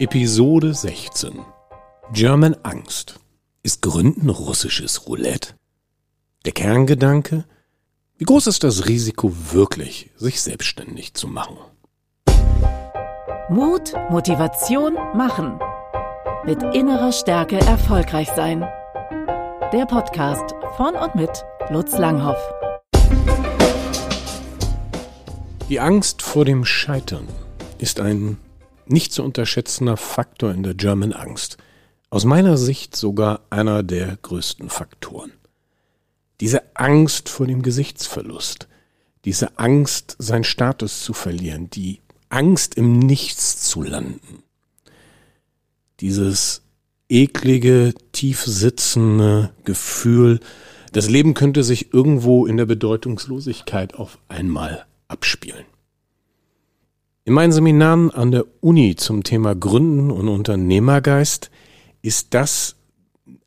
Episode 16 German Angst. Ist Gründen russisches Roulette? Der Kerngedanke? Wie groß ist das Risiko wirklich, sich selbstständig zu machen? Mut, Motivation, Machen. Mit innerer Stärke erfolgreich sein. Der Podcast von und mit Lutz Langhoff. Die Angst vor dem Scheitern ist ein nicht zu unterschätzender Faktor in der German Angst. Aus meiner Sicht sogar einer der größten Faktoren. Diese Angst vor dem Gesichtsverlust, diese Angst, seinen Status zu verlieren, die Angst im Nichts zu landen, dieses eklige, tief sitzende Gefühl, das Leben könnte sich irgendwo in der Bedeutungslosigkeit auf einmal abspielen. In meinen Seminaren an der Uni zum Thema Gründen und Unternehmergeist ist das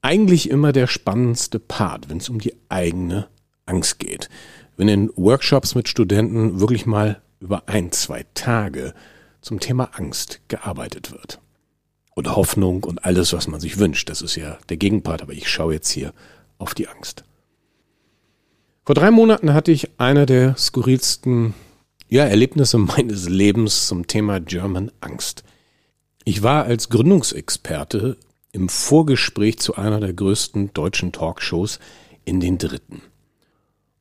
eigentlich immer der spannendste Part, wenn es um die eigene Angst geht. Wenn in Workshops mit Studenten wirklich mal über ein, zwei Tage zum Thema Angst gearbeitet wird. Und Hoffnung und alles, was man sich wünscht. Das ist ja der Gegenpart, aber ich schaue jetzt hier auf die Angst. Vor drei Monaten hatte ich eine der skurrilsten ja, Erlebnisse meines Lebens zum Thema German Angst. Ich war als Gründungsexperte im Vorgespräch zu einer der größten deutschen Talkshows in den dritten.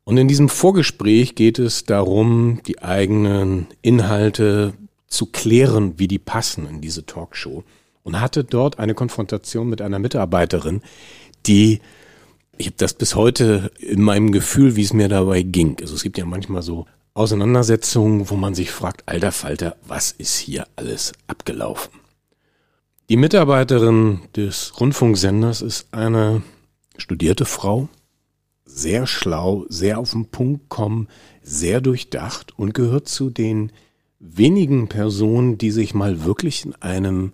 Und in diesem Vorgespräch geht es darum, die eigenen Inhalte zu klären, wie die passen in diese Talkshow. Und hatte dort eine Konfrontation mit einer Mitarbeiterin, die, ich habe das bis heute in meinem Gefühl, wie es mir dabei ging. Also es gibt ja manchmal so Auseinandersetzungen, wo man sich fragt, alter Falter, was ist hier alles abgelaufen? Die Mitarbeiterin des Rundfunksenders ist eine studierte Frau, sehr schlau, sehr auf den Punkt kommen, sehr durchdacht und gehört zu den wenigen Personen, die sich mal wirklich in einem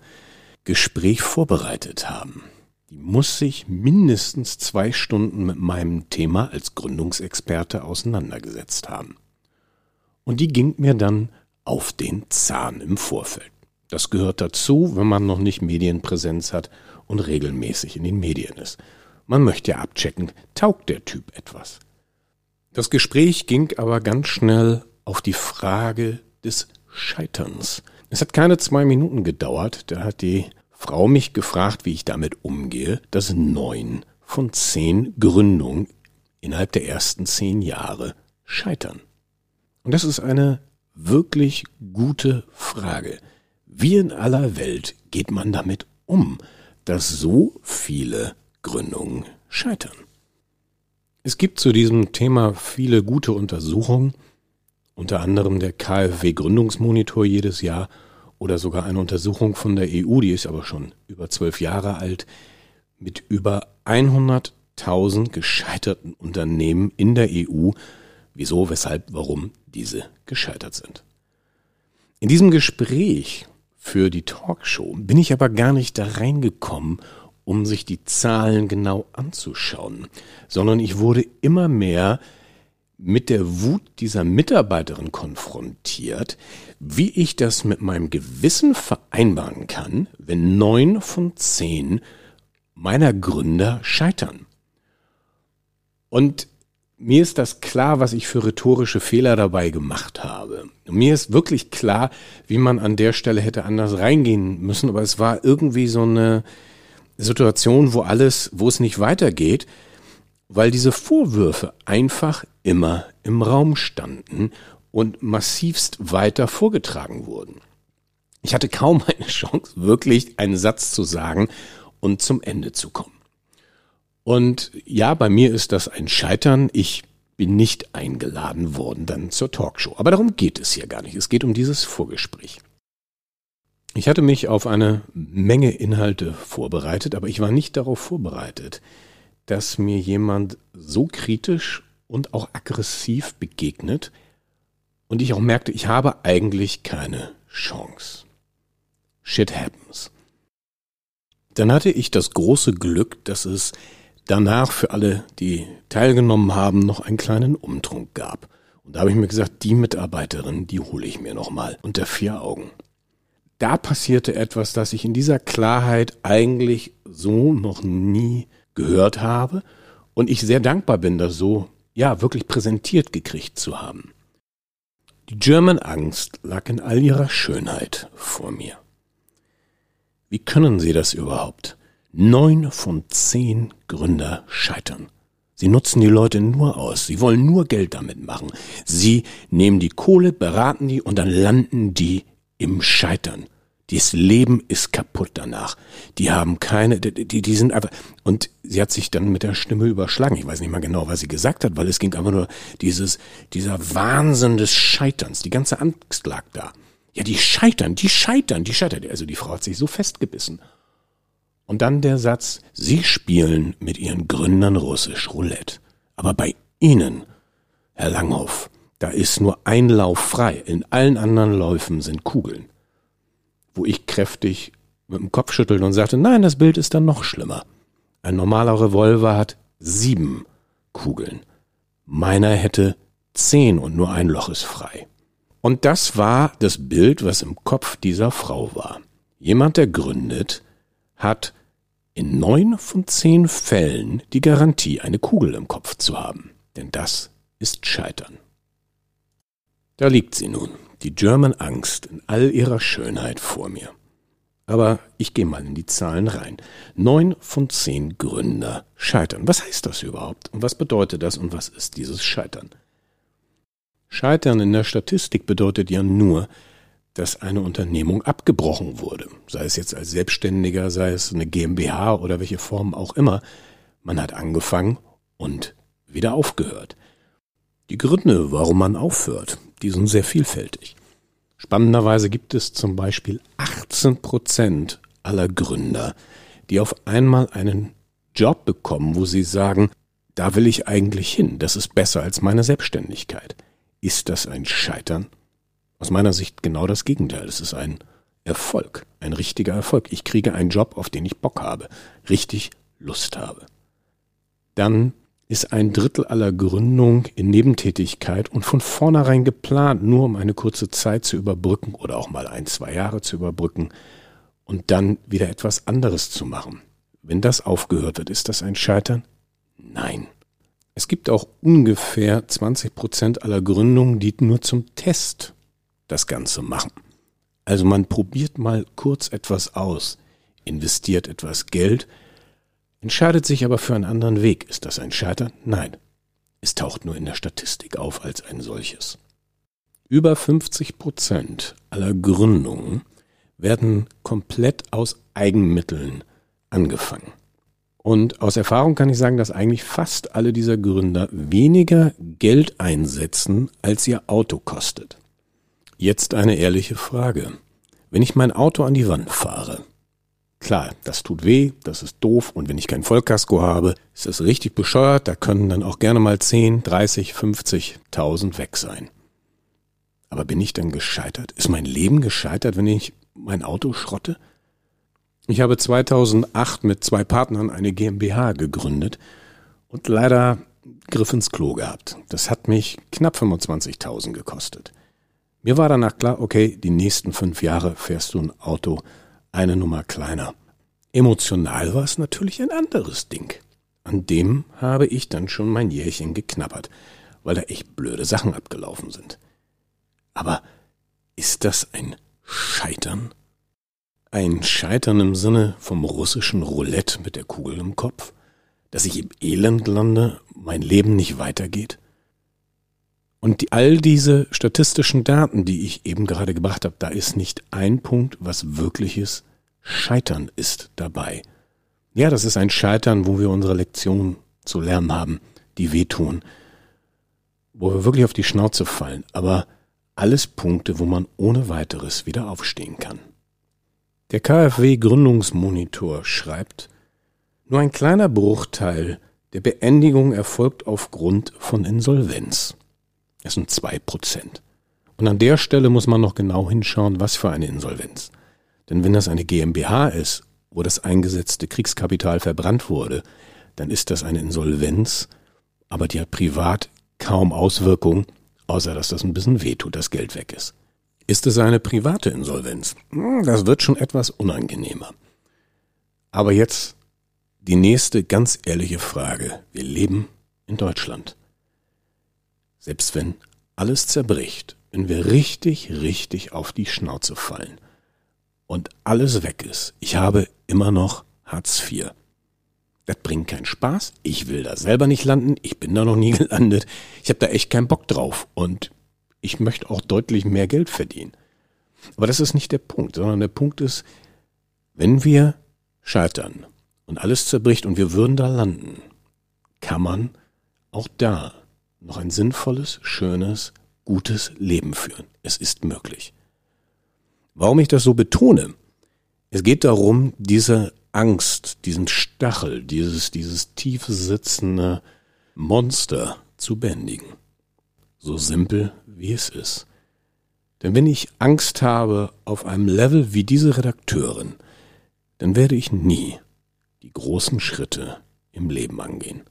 Gespräch vorbereitet haben. Die muss sich mindestens zwei Stunden mit meinem Thema als Gründungsexperte auseinandergesetzt haben. Und die ging mir dann auf den Zahn im Vorfeld. Das gehört dazu, wenn man noch nicht Medienpräsenz hat und regelmäßig in den Medien ist. Man möchte ja abchecken, taugt der Typ etwas. Das Gespräch ging aber ganz schnell auf die Frage des Scheiterns. Es hat keine zwei Minuten gedauert, da hat die Frau mich gefragt, wie ich damit umgehe, dass neun von zehn Gründungen innerhalb der ersten zehn Jahre scheitern. Und das ist eine wirklich gute Frage. Wie in aller Welt geht man damit um, dass so viele Gründungen scheitern? Es gibt zu diesem Thema viele gute Untersuchungen, unter anderem der KfW Gründungsmonitor jedes Jahr oder sogar eine Untersuchung von der EU, die ist aber schon über zwölf Jahre alt, mit über 100.000 gescheiterten Unternehmen in der EU wieso, weshalb, warum diese gescheitert sind. In diesem Gespräch für die Talkshow bin ich aber gar nicht da reingekommen, um sich die Zahlen genau anzuschauen, sondern ich wurde immer mehr mit der Wut dieser Mitarbeiterin konfrontiert, wie ich das mit meinem Gewissen vereinbaren kann, wenn neun von zehn meiner Gründer scheitern. Und mir ist das klar, was ich für rhetorische Fehler dabei gemacht habe. Mir ist wirklich klar, wie man an der Stelle hätte anders reingehen müssen, aber es war irgendwie so eine Situation, wo alles, wo es nicht weitergeht, weil diese Vorwürfe einfach immer im Raum standen und massivst weiter vorgetragen wurden. Ich hatte kaum eine Chance, wirklich einen Satz zu sagen und zum Ende zu kommen. Und ja, bei mir ist das ein Scheitern. Ich bin nicht eingeladen worden dann zur Talkshow. Aber darum geht es hier gar nicht. Es geht um dieses Vorgespräch. Ich hatte mich auf eine Menge Inhalte vorbereitet, aber ich war nicht darauf vorbereitet, dass mir jemand so kritisch und auch aggressiv begegnet und ich auch merkte, ich habe eigentlich keine Chance. Shit happens. Dann hatte ich das große Glück, dass es danach für alle, die teilgenommen haben, noch einen kleinen Umtrunk gab. Und da habe ich mir gesagt, die Mitarbeiterin, die hole ich mir nochmal unter vier Augen. da passierte etwas, das ich in dieser Klarheit eigentlich so noch nie gehört habe und ich sehr dankbar bin, das so, ja, wirklich präsentiert gekriegt zu haben. Die German Angst lag in all ihrer Schönheit vor mir. Wie können Sie das überhaupt? Neun von zehn Gründer scheitern. Sie nutzen die Leute nur aus. Sie wollen nur Geld damit machen. Sie nehmen die Kohle, beraten die und dann landen die im Scheitern. Dieses Leben ist kaputt danach. Die haben keine, die, die sind einfach, und sie hat sich dann mit der Stimme überschlagen. Ich weiß nicht mal genau, was sie gesagt hat, weil es ging einfach nur dieses, dieser Wahnsinn des Scheiterns. Die ganze Angst lag da. Ja, die scheitern, die scheitern, die scheitern. Also die Frau hat sich so festgebissen. Und dann der Satz, Sie spielen mit Ihren Gründern russisch Roulette. Aber bei Ihnen, Herr Langhoff, da ist nur ein Lauf frei. In allen anderen Läufen sind Kugeln wo ich kräftig mit dem Kopf schüttelte und sagte, nein, das Bild ist dann noch schlimmer. Ein normaler Revolver hat sieben Kugeln. Meiner hätte zehn und nur ein Loch ist frei. Und das war das Bild, was im Kopf dieser Frau war. Jemand, der gründet, hat in neun von zehn Fällen die Garantie, eine Kugel im Kopf zu haben. Denn das ist Scheitern. Da liegt sie nun, die German Angst in all ihrer Schönheit vor mir. Aber ich gehe mal in die Zahlen rein. Neun von zehn Gründer scheitern. Was heißt das überhaupt? Und was bedeutet das und was ist dieses Scheitern? Scheitern in der Statistik bedeutet ja nur, dass eine Unternehmung abgebrochen wurde. Sei es jetzt als Selbstständiger, sei es eine GmbH oder welche Form auch immer. Man hat angefangen und wieder aufgehört. Die Gründe, warum man aufhört, die sind sehr vielfältig. Spannenderweise gibt es zum Beispiel 18 Prozent aller Gründer, die auf einmal einen Job bekommen, wo sie sagen, da will ich eigentlich hin, das ist besser als meine Selbstständigkeit. Ist das ein Scheitern? Aus meiner Sicht genau das Gegenteil. Es ist ein Erfolg, ein richtiger Erfolg. Ich kriege einen Job, auf den ich Bock habe, richtig Lust habe. Dann ist ein Drittel aller Gründung in Nebentätigkeit und von vornherein geplant, nur um eine kurze Zeit zu überbrücken oder auch mal ein, zwei Jahre zu überbrücken und dann wieder etwas anderes zu machen. Wenn das aufgehört wird, ist das ein Scheitern? Nein. Es gibt auch ungefähr 20 Prozent aller Gründungen, die nur zum Test das Ganze machen. Also man probiert mal kurz etwas aus, investiert etwas Geld, entscheidet sich aber für einen anderen Weg. Ist das ein Scheitern? Nein. Es taucht nur in der Statistik auf als ein solches. Über 50 Prozent aller Gründungen werden komplett aus Eigenmitteln angefangen. Und aus Erfahrung kann ich sagen, dass eigentlich fast alle dieser Gründer weniger Geld einsetzen, als ihr Auto kostet. Jetzt eine ehrliche Frage. Wenn ich mein Auto an die Wand fahre, Klar, das tut weh, das ist doof und wenn ich kein Vollkasko habe, ist das richtig bescheuert, da können dann auch gerne mal 10, 30, 50.000 weg sein. Aber bin ich dann gescheitert? Ist mein Leben gescheitert, wenn ich mein Auto schrotte? Ich habe 2008 mit zwei Partnern eine GmbH gegründet und leider Griff ins Klo gehabt. Das hat mich knapp 25.000 gekostet. Mir war danach klar, okay, die nächsten fünf Jahre fährst du ein Auto eine Nummer kleiner. Emotional war es natürlich ein anderes Ding. An dem habe ich dann schon mein Jährchen geknabbert, weil da echt blöde Sachen abgelaufen sind. Aber ist das ein Scheitern? Ein Scheitern im Sinne vom russischen Roulette mit der Kugel im Kopf? Dass ich im Elend lande, mein Leben nicht weitergeht? Und die, all diese statistischen Daten, die ich eben gerade gebracht habe, da ist nicht ein Punkt, was wirkliches Scheitern ist dabei. Ja, das ist ein Scheitern, wo wir unsere Lektion zu lernen haben, die wehtun, wo wir wirklich auf die Schnauze fallen, aber alles Punkte, wo man ohne weiteres wieder aufstehen kann. Der KfW Gründungsmonitor schreibt, nur ein kleiner Bruchteil der Beendigung erfolgt aufgrund von Insolvenz. Das sind zwei Prozent. Und an der Stelle muss man noch genau hinschauen, was für eine Insolvenz. Denn wenn das eine GmbH ist, wo das eingesetzte Kriegskapital verbrannt wurde, dann ist das eine Insolvenz, aber die hat privat kaum Auswirkungen, außer dass das ein bisschen wehtut, das Geld weg ist. Ist es eine private Insolvenz? Hm, das wird schon etwas unangenehmer. Aber jetzt die nächste ganz ehrliche Frage. Wir leben in Deutschland. Selbst wenn alles zerbricht, wenn wir richtig, richtig auf die Schnauze fallen und alles weg ist, ich habe immer noch Hartz IV. Das bringt keinen Spaß. Ich will da selber nicht landen. Ich bin da noch nie gelandet. Ich habe da echt keinen Bock drauf. Und ich möchte auch deutlich mehr Geld verdienen. Aber das ist nicht der Punkt, sondern der Punkt ist, wenn wir scheitern und alles zerbricht und wir würden da landen, kann man auch da noch ein sinnvolles, schönes, gutes Leben führen. Es ist möglich. Warum ich das so betone? Es geht darum, diese Angst, diesen Stachel, dieses, dieses tief sitzende Monster zu bändigen. So simpel wie es ist. Denn wenn ich Angst habe auf einem Level wie diese Redakteurin, dann werde ich nie die großen Schritte im Leben angehen.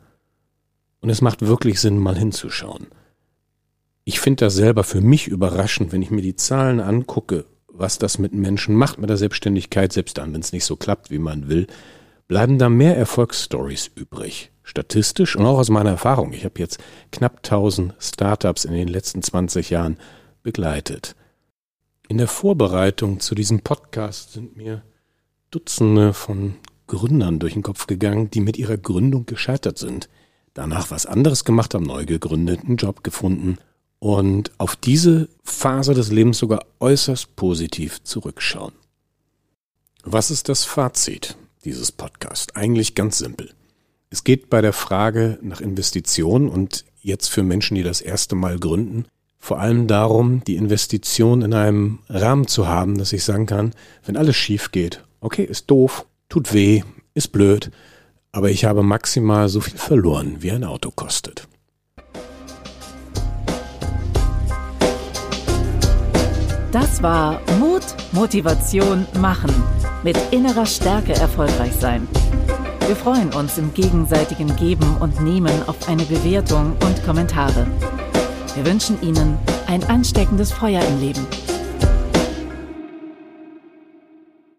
Und es macht wirklich Sinn, mal hinzuschauen. Ich finde das selber für mich überraschend, wenn ich mir die Zahlen angucke, was das mit Menschen macht mit der Selbstständigkeit, selbst dann, wenn es nicht so klappt, wie man will, bleiben da mehr Erfolgsstories übrig. Statistisch und auch aus meiner Erfahrung. Ich habe jetzt knapp 1000 Startups in den letzten 20 Jahren begleitet. In der Vorbereitung zu diesem Podcast sind mir Dutzende von Gründern durch den Kopf gegangen, die mit ihrer Gründung gescheitert sind, danach was anderes gemacht haben, neu gegründet, einen Job gefunden und auf diese Phase des Lebens sogar äußerst positiv zurückschauen. Was ist das Fazit dieses Podcasts? Eigentlich ganz simpel. Es geht bei der Frage nach Investitionen und jetzt für Menschen, die das erste Mal gründen, vor allem darum, die Investition in einem Rahmen zu haben, dass ich sagen kann, wenn alles schief geht, okay, ist doof, tut weh, ist blöd, aber ich habe maximal so viel verloren, wie ein Auto kostet. Das war Mut, Motivation, Machen. Mit innerer Stärke erfolgreich sein. Wir freuen uns im gegenseitigen Geben und Nehmen auf eine Bewertung und Kommentare. Wir wünschen Ihnen ein ansteckendes Feuer im Leben.